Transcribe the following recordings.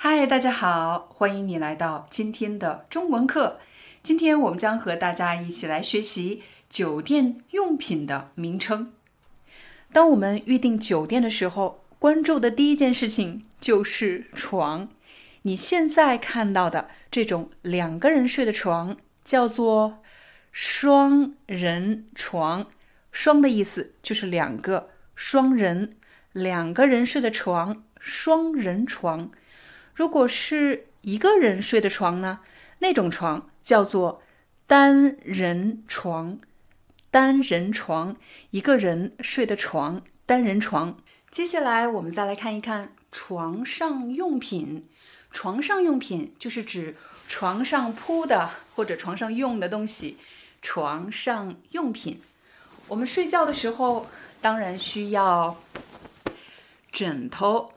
嗨，大家好，欢迎你来到今天的中文课。今天我们将和大家一起来学习酒店用品的名称。当我们预订酒店的时候，关注的第一件事情就是床。你现在看到的这种两个人睡的床叫做双人床。双的意思就是两个，双人两个人睡的床，双人床。如果是一个人睡的床呢？那种床叫做单人床。单人床，一个人睡的床，单人床。接下来我们再来看一看床上用品。床上用品就是指床上铺的或者床上用的东西。床上用品，我们睡觉的时候当然需要枕头，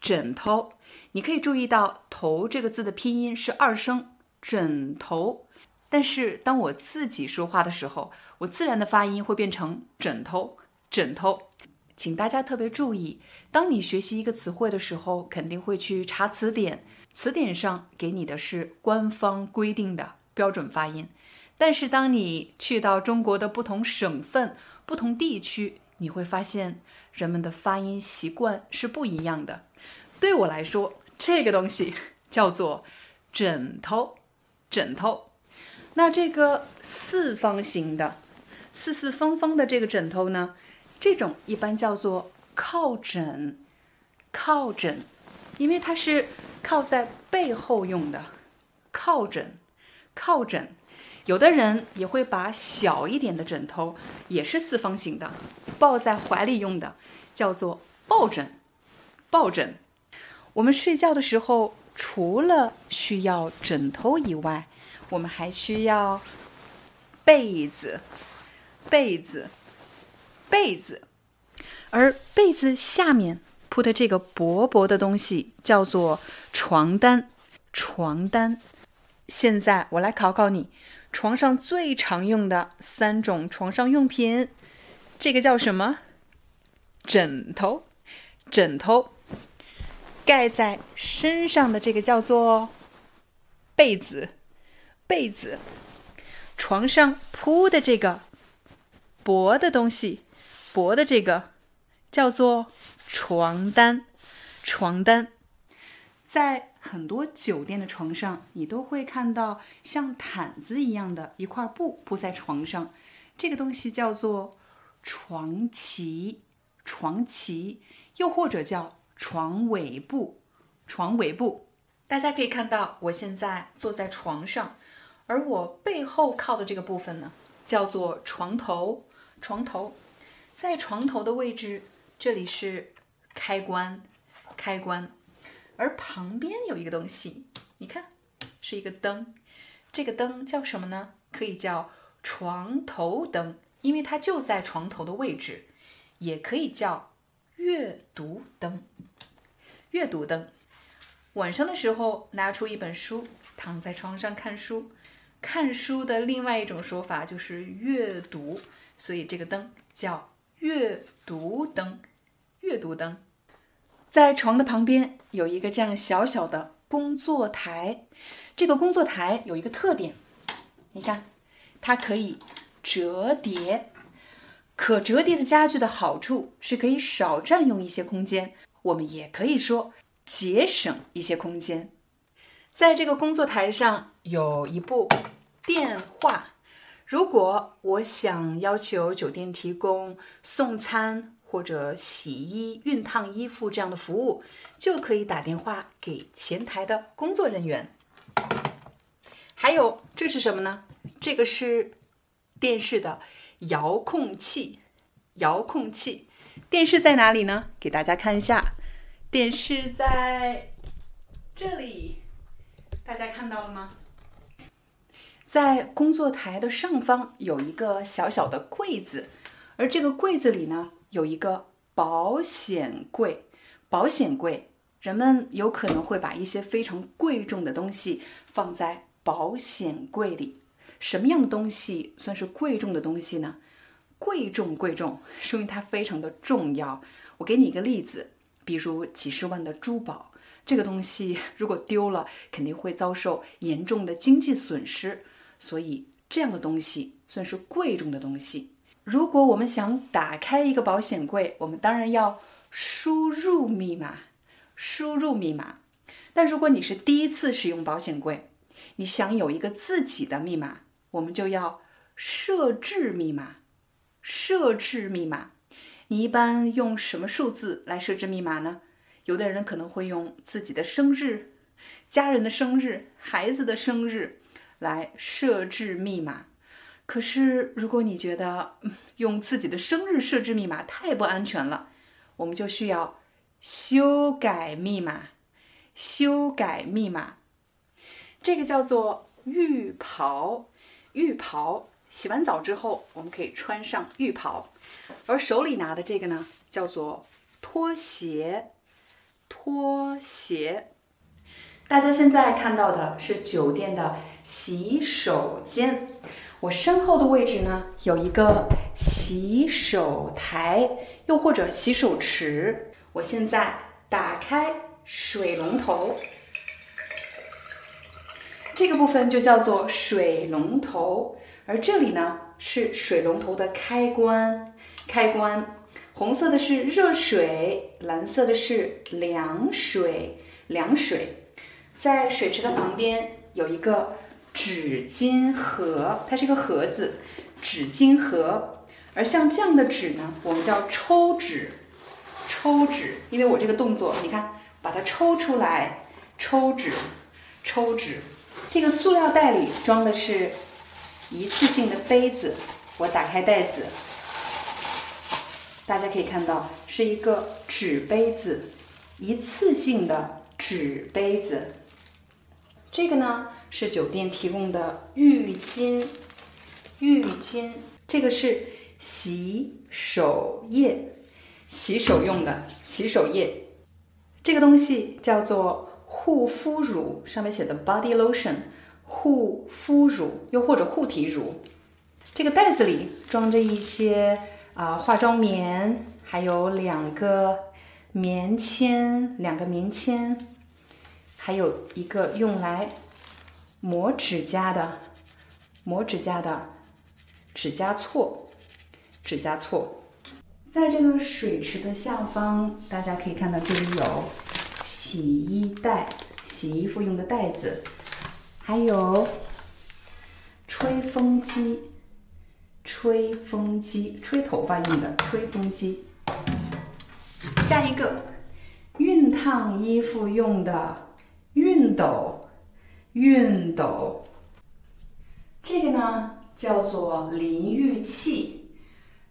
枕头。你可以注意到“头”这个字的拼音是二声“枕头”，但是当我自己说话的时候，我自然的发音会变成“枕头”。枕头，请大家特别注意，当你学习一个词汇的时候，肯定会去查词典，词典上给你的是官方规定的标准发音。但是当你去到中国的不同省份、不同地区，你会发现人们的发音习惯是不一样的。对我来说，这个东西 叫做枕头，枕头。那这个四方形的、四四方方的这个枕头呢，这种一般叫做靠枕，靠枕，因为它是靠在背后用的。靠枕，靠枕。有的人也会把小一点的枕头，也是四方形的，抱在怀里用的，叫做抱枕，抱枕。我们睡觉的时候，除了需要枕头以外，我们还需要被子，被子，被子。而被子下面铺的这个薄薄的东西叫做床单，床单。现在我来考考你，床上最常用的三种床上用品，这个叫什么？枕头，枕头。盖在身上的这个叫做被子，被子。床上铺的这个薄的东西，薄的这个叫做床单，床单。在很多酒店的床上，你都会看到像毯子一样的一块布铺在床上，这个东西叫做床旗，床旗，又或者叫。床尾部，床尾部，大家可以看到，我现在坐在床上，而我背后靠的这个部分呢，叫做床头。床头，在床头的位置，这里是开关，开关，而旁边有一个东西，你看，是一个灯，这个灯叫什么呢？可以叫床头灯，因为它就在床头的位置，也可以叫阅读灯。阅读灯，晚上的时候拿出一本书，躺在床上看书。看书的另外一种说法就是阅读，所以这个灯叫阅读灯。阅读灯，在床的旁边有一个这样小小的工作台。这个工作台有一个特点，你看，它可以折叠。可折叠的家具的好处是可以少占用一些空间。我们也可以说节省一些空间。在这个工作台上有一部电话。如果我想要求酒店提供送餐或者洗衣、熨烫衣服这样的服务，就可以打电话给前台的工作人员。还有，这是什么呢？这个是电视的遥控器。遥控器。电视在哪里呢？给大家看一下，电视在这里，大家看到了吗？在工作台的上方有一个小小的柜子，而这个柜子里呢，有一个保险柜。保险柜，人们有可能会把一些非常贵重的东西放在保险柜里。什么样的东西算是贵重的东西呢？贵重贵重，说明它非常的重要。我给你一个例子，比如几十万的珠宝，这个东西如果丢了，肯定会遭受严重的经济损失。所以这样的东西算是贵重的东西。如果我们想打开一个保险柜，我们当然要输入密码，输入密码。但如果你是第一次使用保险柜，你想有一个自己的密码，我们就要设置密码。设置密码，你一般用什么数字来设置密码呢？有的人可能会用自己的生日、家人的生日、孩子的生日。来设置密码，可是如果你觉得用自己的生日设置密码太不安全了，我们就需要修改密码。修改密码，这个叫做浴袍。浴袍，洗完澡之后我们可以穿上浴袍，而手里拿的这个呢，叫做拖鞋。拖鞋。大家现在看到的是酒店的洗手间，我身后的位置呢有一个洗手台，又或者洗手池。我现在打开水龙头，这个部分就叫做水龙头，而这里呢是水龙头的开关。开关，红色的是热水，蓝色的是凉水，凉水。在水池的旁边有一个纸巾盒，它是一个盒子，纸巾盒。而像这样的纸呢，我们叫抽纸，抽纸。因为我这个动作，你看，把它抽出来，抽纸，抽纸。这个塑料袋里装的是一次性的杯子，我打开袋子，大家可以看到是一个纸杯子，一次性的纸杯子。这个呢是酒店提供的浴巾，浴巾，这个是洗手液，洗手用的洗手液。这个东西叫做护肤乳，上面写的 body lotion，护肤乳又或者护体乳。这个袋子里装着一些啊化妆棉，还有两个棉签，两个棉签。还有一个用来磨指甲的磨指甲的指甲锉，指甲锉。在这个水池的下方，大家可以看到这里有洗衣袋，洗衣服用的袋子，还有吹风机，吹风机，吹头发用的吹风机。下一个，熨烫衣服用的。熨斗，熨斗，这个呢叫做淋浴器，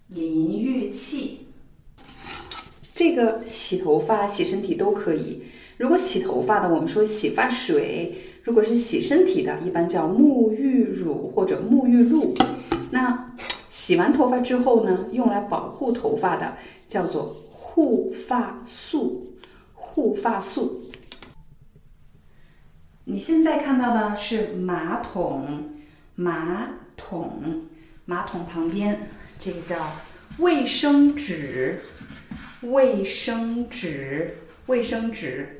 淋浴器。这个洗头发、洗身体都可以。如果洗头发的，我们说洗发水；如果是洗身体的，一般叫沐浴乳或者沐浴露。那洗完头发之后呢，用来保护头发的叫做护发素，护发素。你现在看到的是马桶，马桶，马桶旁边这个叫卫生纸，卫生纸，卫生纸。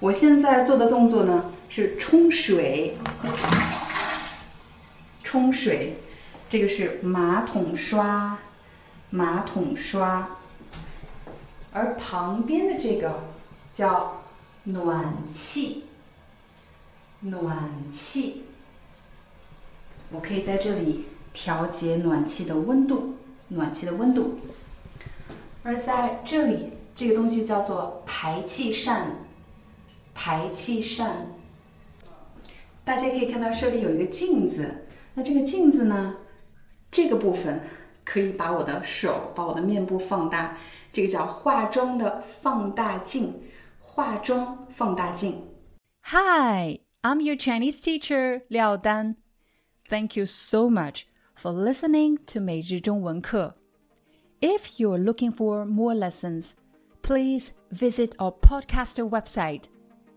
我现在做的动作呢是冲水，冲水，这个是马桶刷，马桶刷，而旁边的这个叫暖气。暖气，我可以在这里调节暖气的温度，暖气的温度。而在这里，这个东西叫做排气扇，排气扇。大家可以看到这里有一个镜子，那这个镜子呢，这个部分可以把我的手、把我的面部放大，这个叫化妆的放大镜， 化妆放大镜。Hi, I'm your Chinese teacher Liao Dan. Thank you so much for listening to 每日中文课. If you're looking for more lessons, please visit our podcaster website.